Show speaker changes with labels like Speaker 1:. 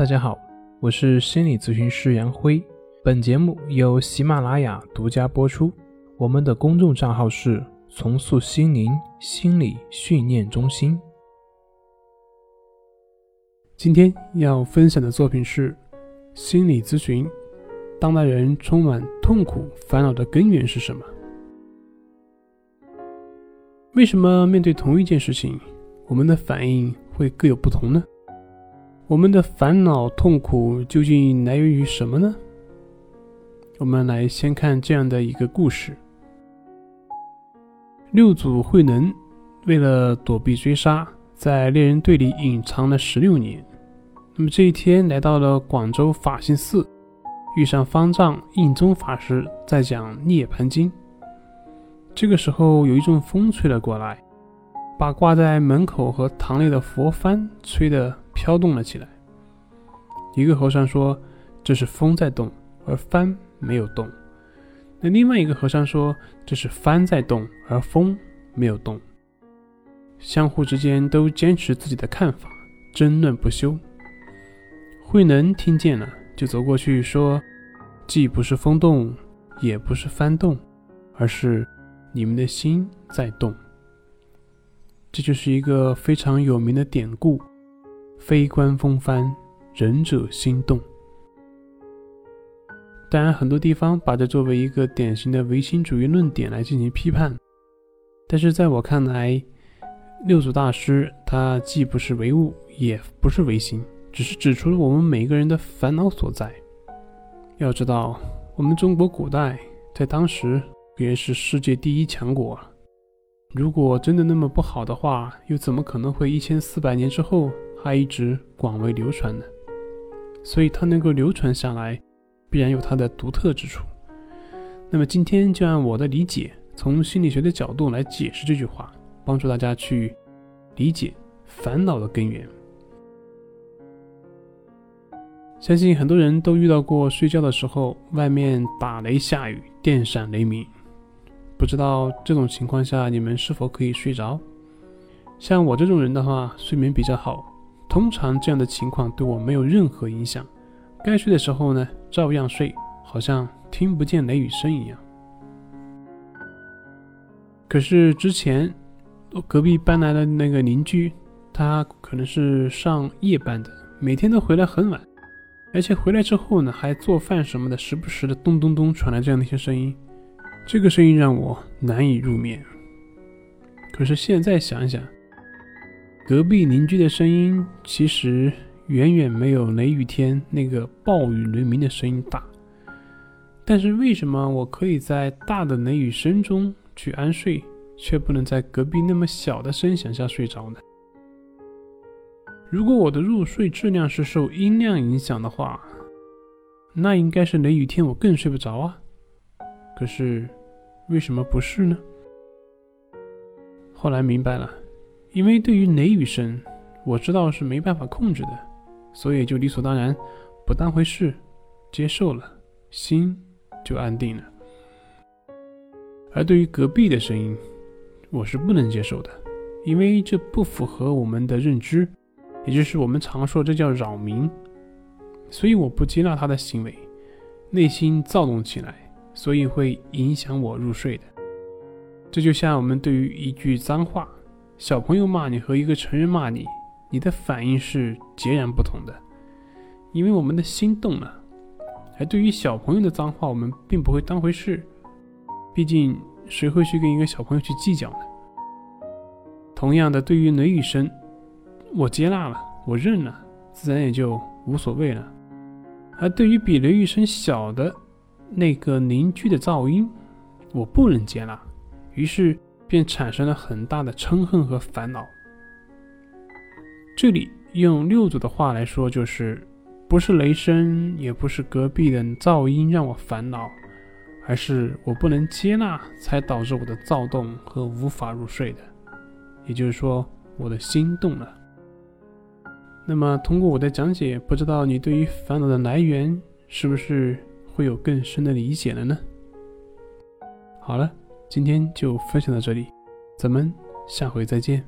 Speaker 1: 大家好，我是心理咨询师杨辉。本节目由喜马拉雅独家播出。我们的公众账号是“重塑心灵心理训练中心”。
Speaker 2: 今天要分享的作品是心理咨询：当代人充满痛苦、烦恼的根源是什么？为什么面对同一件事情，我们的反应会各有不同呢？我们的烦恼痛苦究竟来源于什么呢？我们来先看这样的一个故事：六祖慧能为了躲避追杀，在猎人队里隐藏了十六年。那么这一天来到了广州法性寺，遇上方丈印宗法师在讲《涅盘经》。这个时候有一阵风吹了过来，把挂在门口和堂内的佛幡吹得。飘动了起来。一个和尚说：“这是风在动，而幡没有动。”那另外一个和尚说：“这是幡在动，而风没有动。”相互之间都坚持自己的看法，争论不休。慧能听见了，就走过去说：“既不是风动，也不是幡动，而是你们的心在动。”这就是一个非常有名的典故。非观风帆，仁者心动。当然，很多地方把这作为一个典型的唯心主义论点来进行批判。但是在我看来，六祖大师他既不是唯物，也不是唯心，只是指出了我们每个人的烦恼所在。要知道，我们中国古代在当时也是世界第一强国。如果真的那么不好的话，又怎么可能会一千四百年之后？还一直广为流传呢，所以它能够流传下来，必然有它的独特之处。那么今天就按我的理解，从心理学的角度来解释这句话，帮助大家去理解烦恼的根源。相信很多人都遇到过睡觉的时候外面打雷下雨、电闪雷鸣，不知道这种情况下你们是否可以睡着？像我这种人的话，睡眠比较好。通常这样的情况对我没有任何影响，该睡的时候呢，照样睡，好像听不见雷雨声一样。可是之前我隔壁搬来的那个邻居，他可能是上夜班的，每天都回来很晚，而且回来之后呢，还做饭什么的，时不时的咚咚咚传来这样的一些声音，这个声音让我难以入眠。可是现在想想。隔壁邻居的声音其实远远没有雷雨天那个暴雨雷鸣的声音大，但是为什么我可以在大的雷雨声中去安睡，却不能在隔壁那么小的声响下睡着呢？如果我的入睡质量是受音量影响的话，那应该是雷雨天我更睡不着啊。可是为什么不是呢？后来明白了。因为对于雷雨声，我知道是没办法控制的，所以就理所当然不当回事，接受了，心就安定了。而对于隔壁的声音，我是不能接受的，因为这不符合我们的认知，也就是我们常说这叫扰民，所以我不接纳他的行为，内心躁动起来，所以会影响我入睡的。这就像我们对于一句脏话。小朋友骂你和一个成人骂你，你的反应是截然不同的，因为我们的心动了。而对于小朋友的脏话，我们并不会当回事，毕竟谁会去跟一个小朋友去计较呢？同样的，对于雷雨声，我接纳了，我认了，自然也就无所谓了。而对于比雷雨声小的那个邻居的噪音，我不能接纳，于是。便产生了很大的嗔恨和烦恼。这里用六祖的话来说，就是不是雷声，也不是隔壁的噪音让我烦恼，而是我不能接纳，才导致我的躁动和无法入睡的。也就是说，我的心动了。那么，通过我的讲解，不知道你对于烦恼的来源是不是会有更深的理解了呢？好了。今天就分享到这里，咱们下回再见。